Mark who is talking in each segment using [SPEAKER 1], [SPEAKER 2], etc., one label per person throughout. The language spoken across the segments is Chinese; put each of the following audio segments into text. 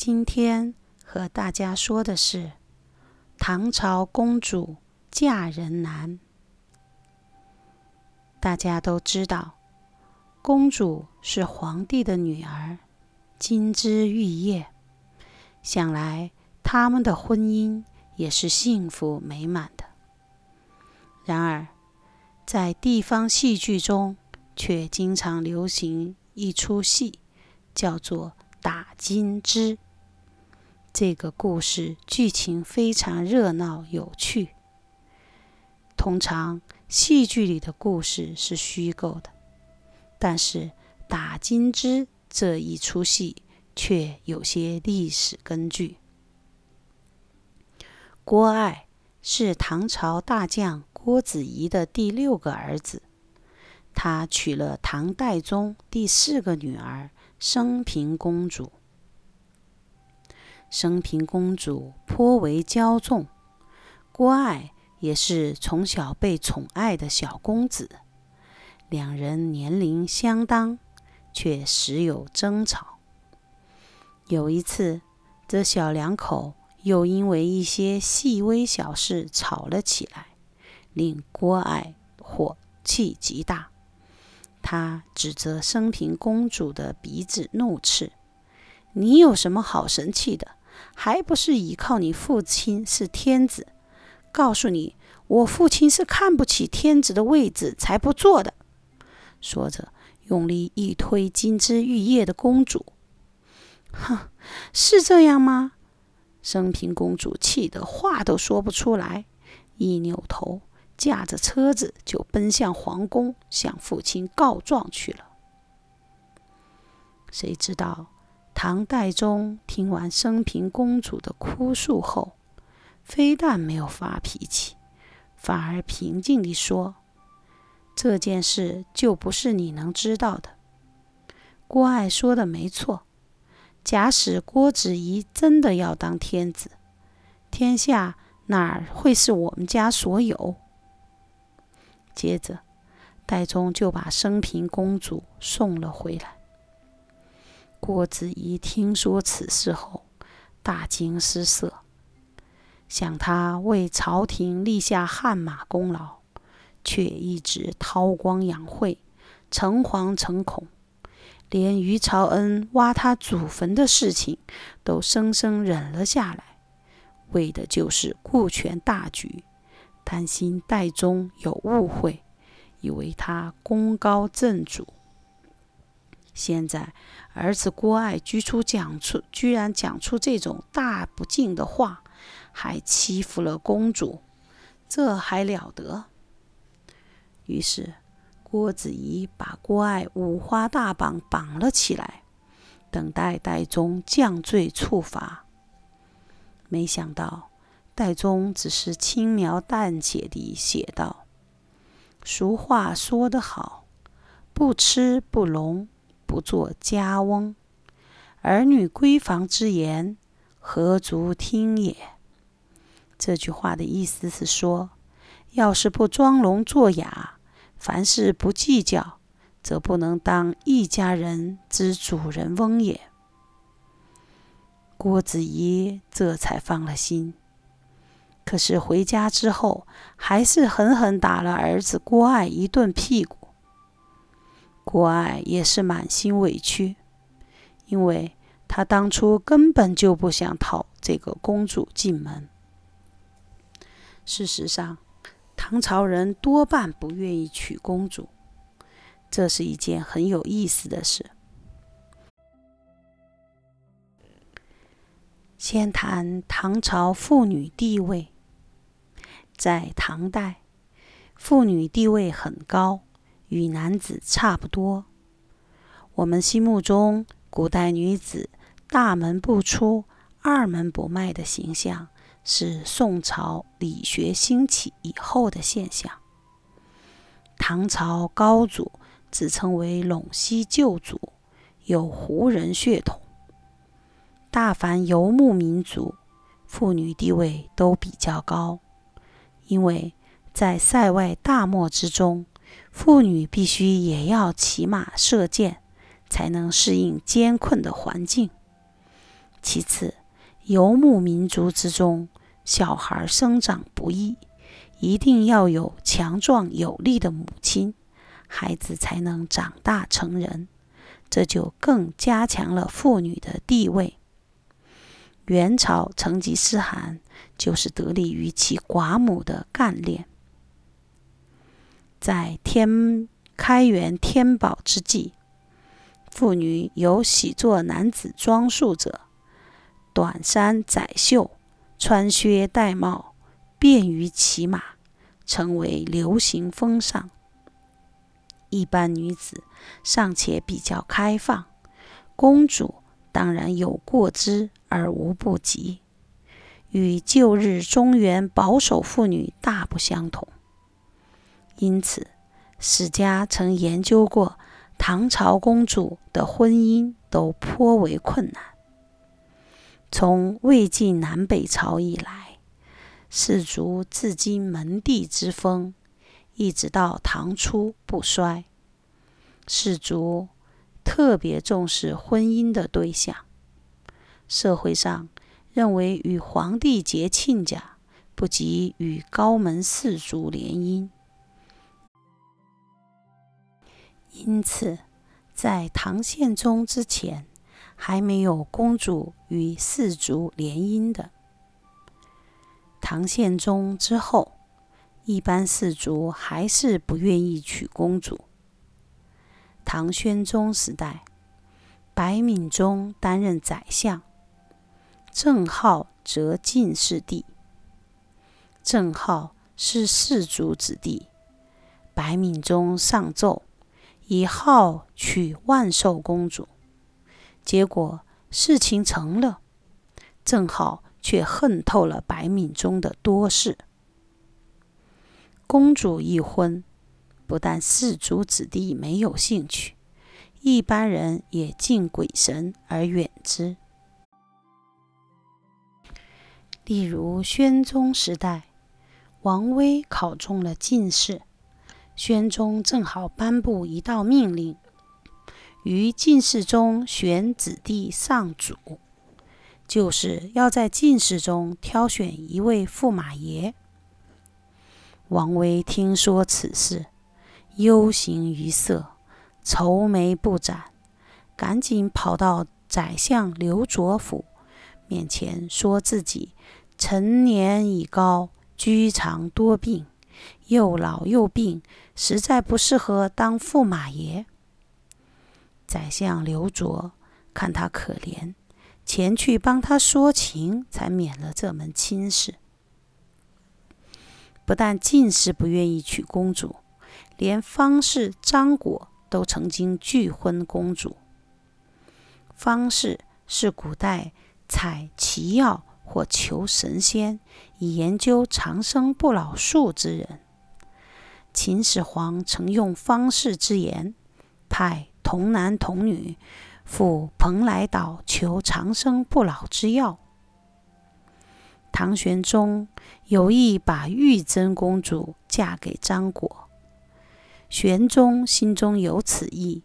[SPEAKER 1] 今天和大家说的是唐朝公主嫁人难。大家都知道，公主是皇帝的女儿，金枝玉叶，想来他们的婚姻也是幸福美满的。然而，在地方戏剧中，却经常流行一出戏，叫做“打金枝”。这个故事剧情非常热闹有趣。通常戏剧里的故事是虚构的，但是打金枝这一出戏却有些历史根据。郭爱是唐朝大将郭子仪的第六个儿子，他娶了唐代宗第四个女儿升平公主。升平公主颇为骄纵，郭爱也是从小被宠爱的小公子。两人年龄相当，却时有争吵。有一次，这小两口又因为一些细微小事吵了起来，令郭爱火气极大。他指着升平公主的鼻子怒斥：“你有什么好生气的？”还不是依靠你父亲是天子，告诉你，我父亲是看不起天子的位置才不做的。说着，用力一推金枝玉叶的公主。哼，是这样吗？升平公主气得话都说不出来，一扭头，驾着车子就奔向皇宫，向父亲告状去了。谁知道？唐代宗听完升平公主的哭诉后，非但没有发脾气，反而平静地说：“这件事就不是你能知道的。郭爱说的没错，假使郭子仪真的要当天子，天下哪会是我们家所有？”接着，代宗就把升平公主送了回来。郭子仪听说此事后，大惊失色。想他为朝廷立下汗马功劳，却一直韬光养晦、诚惶诚恐，连于朝恩挖他祖坟的事情都生生忍了下来，为的就是顾全大局，担心代宗有误会，以为他功高震主。现在，儿子郭爱居出讲出，居然讲出这种大不敬的话，还欺负了公主，这还了得？于是，郭子仪把郭爱五花大绑绑了起来，等待代宗降罪处罚。没想到，代宗只是轻描淡写地写道：“俗话说得好，不吃不聋。”不做家翁，儿女闺房之言，何足听也？这句话的意思是说，要是不装聋作哑，凡事不计较，则不能当一家人之主人翁也。郭子仪这才放了心，可是回家之后，还是狠狠打了儿子郭爱一顿屁股。郭爱也是满心委屈，因为他当初根本就不想讨这个公主进门。事实上，唐朝人多半不愿意娶公主，这是一件很有意思的事。先谈唐朝妇女地位，在唐代，妇女地位很高。与男子差不多。我们心目中，古代女子大门不出、二门不迈的形象，是宋朝理学兴起以后的现象。唐朝高祖自称为陇西旧祖，有胡人血统。大凡游牧民族，妇女地位都比较高，因为在塞外大漠之中。妇女必须也要骑马射箭，才能适应艰困的环境。其次，游牧民族之中，小孩生长不易，一定要有强壮有力的母亲，孩子才能长大成人。这就更加强了妇女的地位。元朝成吉思汗就是得力于其寡母的干练。在天开元天宝之际，妇女有喜作男子装束者，短衫窄袖，穿靴戴帽，便于骑马，成为流行风尚。一般女子尚且比较开放，公主当然有过之而无不及，与旧日中原保守妇女大不相同。因此，史家曾研究过唐朝公主的婚姻都颇为困难。从魏晋南北朝以来，士族至今门第之风。一直到唐初不衰，士族特别重视婚姻的对象。社会上认为与皇帝结亲家不及与高门士族联姻，因此在唐宪宗之前还没有公主与士族联姻的。唐宪宗之后。一般士族还是不愿意娶公主。唐宣宗时代，白敏中担任宰相，郑浩则进士第。郑浩是士族子弟，白敏中上奏以浩娶万寿公主，结果事情成了，郑浩却恨透了白敏中的多事。公主一婚，不但士族子弟没有兴趣，一般人也敬鬼神而远之。例如宣宗时代，王威考中了进士，宣宗正好颁布一道命令，于进士中选子弟上主，就是要在进士中挑选一位驸马爷。王维听说此事，忧形于色，愁眉不展，赶紧跑到宰相刘卓府面前，说自己陈年已高，居常多病，又老又病，实在不适合当驸马爷。宰相刘卓看他可怜，前去帮他说情，才免了这门亲事。不但进士不愿意娶公主，连方士张果都曾经拒婚公主。方士是古代采奇药或求神仙以研究长生不老术之人。秦始皇曾用方士之言，派童男童女赴蓬莱岛求长生不老之药。唐玄宗有意把玉真公主嫁给张果，玄宗心中有此意，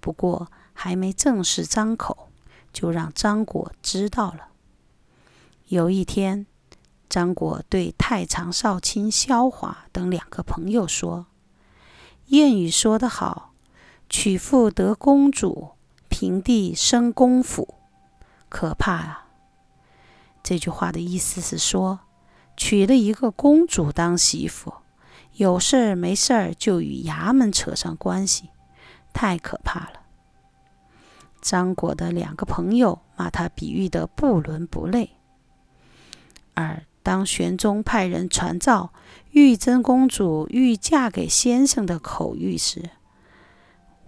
[SPEAKER 1] 不过还没正式张口，就让张果知道了。有一天，张果对太常少卿萧华等两个朋友说：“谚语说得好，娶妇得公主，平地生公府，可怕啊！”这句话的意思是说，娶了一个公主当媳妇，有事儿没事儿就与衙门扯上关系，太可怕了。张果的两个朋友骂他比喻的不伦不类。而当玄宗派人传召玉真公主欲嫁给先生的口谕时，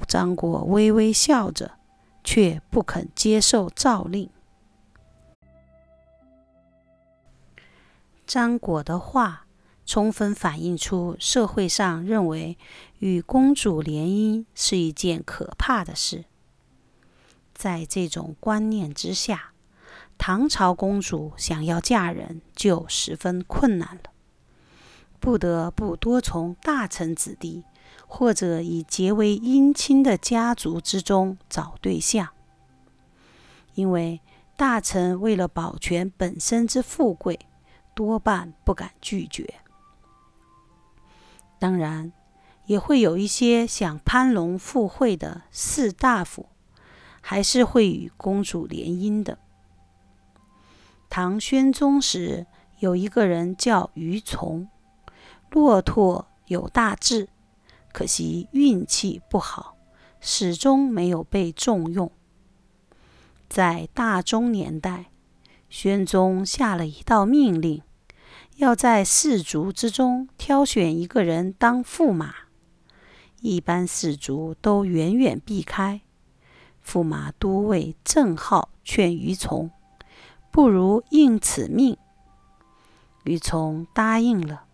[SPEAKER 1] 张果微微笑着，却不肯接受诏令。张果的话，充分反映出社会上认为与公主联姻是一件可怕的事。在这种观念之下，唐朝公主想要嫁人就十分困难了，不得不多从大臣子弟或者以结为姻亲的家族之中找对象，因为大臣为了保全本身之富贵，多半不敢拒绝。当然，也会有一些想攀龙附会的士大夫，还是会与公主联姻的。唐宣宗时，有一个人叫于从，骆驼有大志，可惜运气不好，始终没有被重用。在大中年代，宣宗下了一道命令，要在士族之中挑选一个人当驸马。一般士族都远远避开。驸马都尉郑浩劝于从，不如应此命。于从答应了。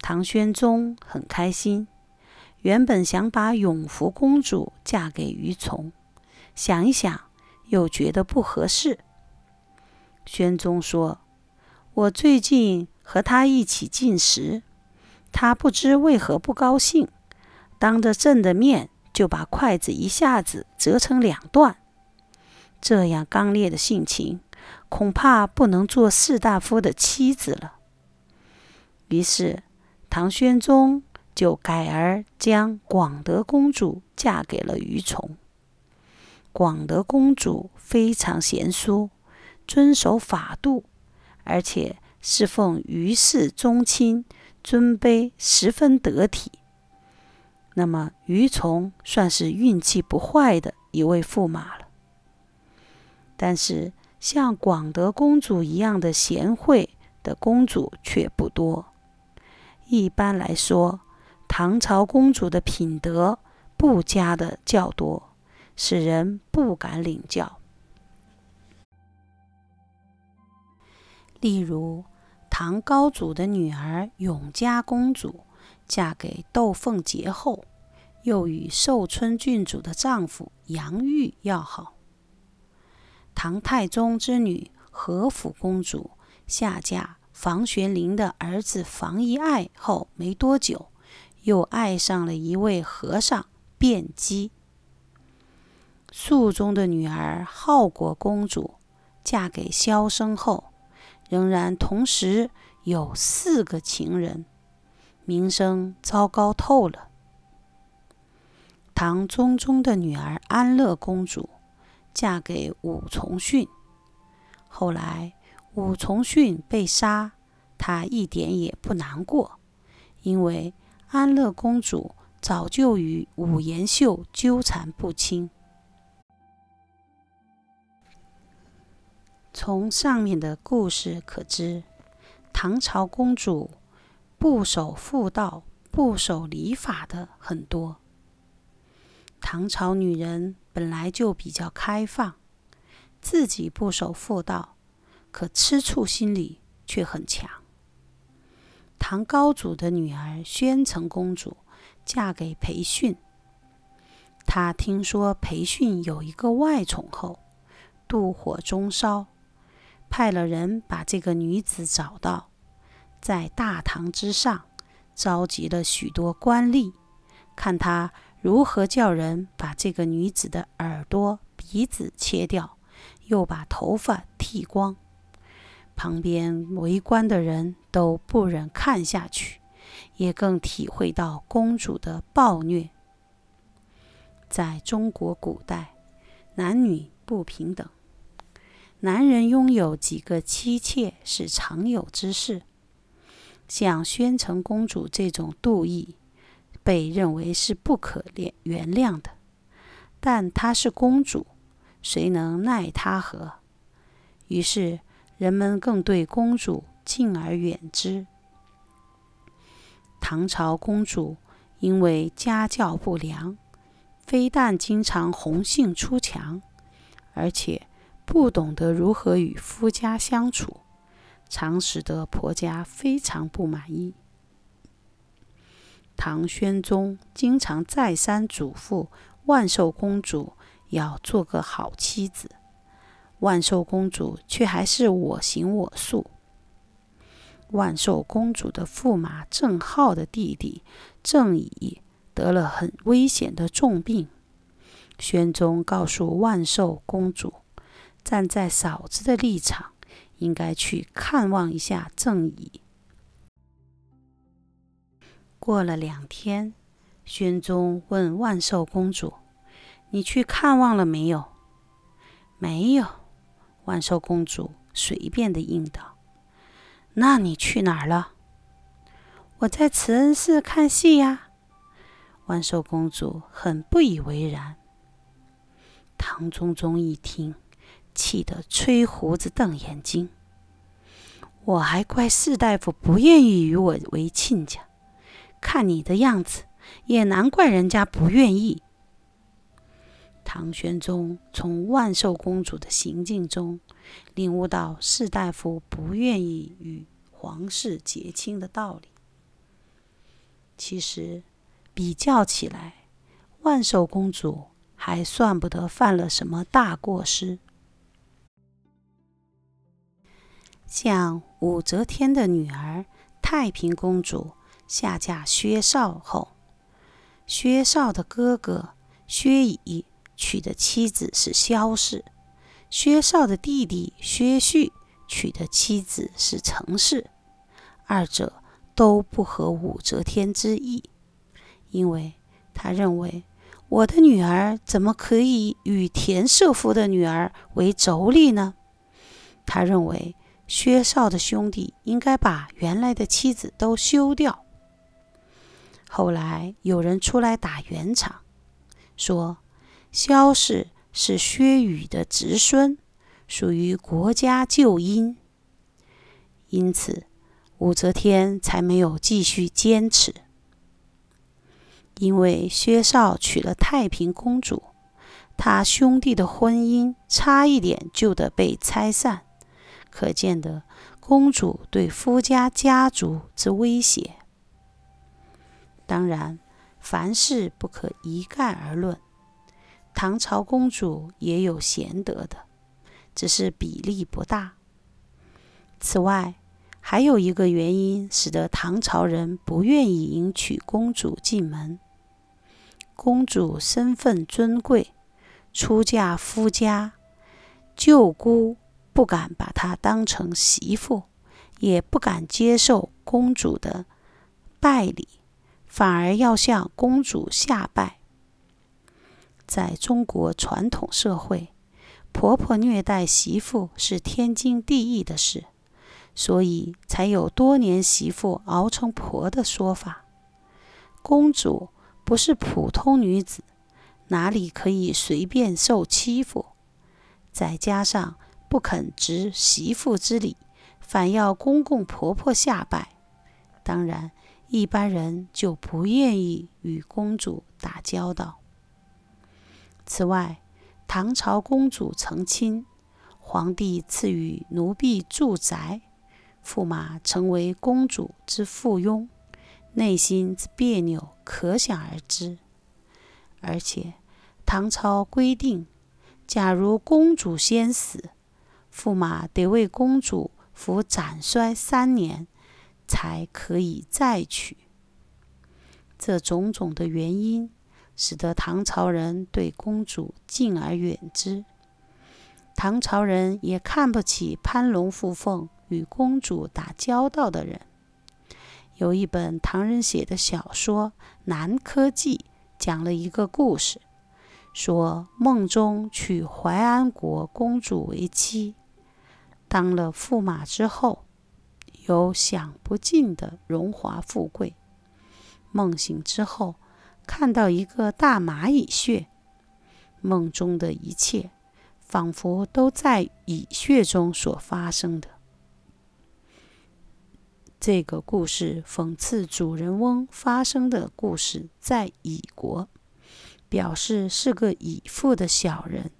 [SPEAKER 1] 唐宣宗很开心，原本想把永福公主嫁给于从，想一想。又觉得不合适。宣宗说：“我最近和他一起进食，他不知为何不高兴，当着朕的面就把筷子一下子折成两段。这样刚烈的性情，恐怕不能做士大夫的妻子了。”于是，唐宣宗就改而将广德公主嫁给了于崇。广德公主非常贤淑，遵守法度，而且侍奉于氏宗亲，尊卑十分得体。那么，于崇算是运气不坏的一位驸马了。但是，像广德公主一样的贤惠的公主却不多。一般来说，唐朝公主的品德不佳的较多。使人不敢领教。例如，唐高祖的女儿永嘉公主嫁给窦凤杰后，又与寿春郡主的丈夫杨玉要好。唐太宗之女和府公主下嫁房玄龄的儿子房遗爱后没多久，又爱上了一位和尚卞基。肃宗的女儿浩国公主嫁给萧生后，仍然同时有四个情人，名声糟糕透了。唐宗宗的女儿安乐公主嫁给武从训，后来武从训被杀，她一点也不难过，因为安乐公主早就与武延秀纠缠不清。从上面的故事可知，唐朝公主不守妇道、不守礼法的很多。唐朝女人本来就比较开放，自己不守妇道，可吃醋心理却很强。唐高祖的女儿宣城公主嫁给裴训，她听说裴训有一个外宠后，妒火中烧。派了人把这个女子找到，在大堂之上召集了许多官吏，看他如何叫人把这个女子的耳朵、鼻子切掉，又把头发剃光。旁边围观的人都不忍看下去，也更体会到公主的暴虐。在中国古代，男女不平等。男人拥有几个妻妾是常有之事，像宣城公主这种妒意，被认为是不可原原谅的。但她是公主，谁能奈她何？于是人们更对公主敬而远之。唐朝公主因为家教不良，非但经常红杏出墙，而且。不懂得如何与夫家相处，常使得婆家非常不满意。唐宣宗经常再三嘱咐万寿公主要做个好妻子，万寿公主却还是我行我素。万寿公主的驸马郑浩的弟弟郑乙得了很危险的重病，宣宗告诉万寿公主。站在嫂子的立场，应该去看望一下郑乙。过了两天，宣宗问万寿公主：“你去看望了没有？”“没有。”万寿公主随便的应道。“那你去哪儿了？”“我在慈恩寺看戏呀。”万寿公主很不以为然。唐中宗一听，气得吹胡子瞪眼睛。我还怪士大夫不愿意与我为亲家，看你的样子，也难怪人家不愿意。唐玄宗从万寿公主的行径中，领悟到士大夫不愿意与皇室结亲的道理。其实，比较起来，万寿公主还算不得犯了什么大过失。像武则天的女儿太平公主下嫁薛绍后，薛绍的哥哥薛乙娶的妻子是萧氏，薛绍的弟弟薛旭娶的妻子是程氏，二者都不合武则天之意。因为他认为我的女儿怎么可以与田舍夫的女儿为妯娌呢？他认为薛绍的兄弟应该把原来的妻子都休掉。后来有人出来打圆场，说萧氏是薛宇的侄孙，属于国家旧姻，因此武则天才没有继续坚持。因为薛绍娶了太平公主，他兄弟的婚姻差一点就得被拆散，可见得公主对夫家家族之威胁。当然，凡事不可一概而论，唐朝公主也有贤德的，只是比例不大。此外，还有一个原因，使得唐朝人不愿意迎娶公主进门。公主身份尊贵，出嫁夫家，舅姑不敢把她当成媳妇，也不敢接受公主的拜礼，反而要向公主下拜。在中国传统社会，婆婆虐待媳妇是天经地义的事。所以才有多年媳妇熬成婆的说法。公主不是普通女子，哪里可以随便受欺负？再加上不肯执媳妇之礼，反要公公婆婆下拜，当然一般人就不愿意与公主打交道。此外，唐朝公主成亲，皇帝赐予奴婢住宅。驸马成为公主之附庸，内心之别扭可想而知。而且唐朝规定，假如公主先死，驸马得为公主服斩衰三年，才可以再娶。这种种的原因，使得唐朝人对公主敬而远之。唐朝人也看不起攀龙附凤。与公主打交道的人，有一本唐人写的小说《南柯记》，讲了一个故事，说梦中娶淮安国公主为妻，当了驸马之后，有享不尽的荣华富贵。梦醒之后，看到一个大蚂蚁穴，梦中的一切仿佛都在蚁穴中所发生的。这个故事讽刺主人翁发生的故事在蚁国，表示是个蚁父的小人。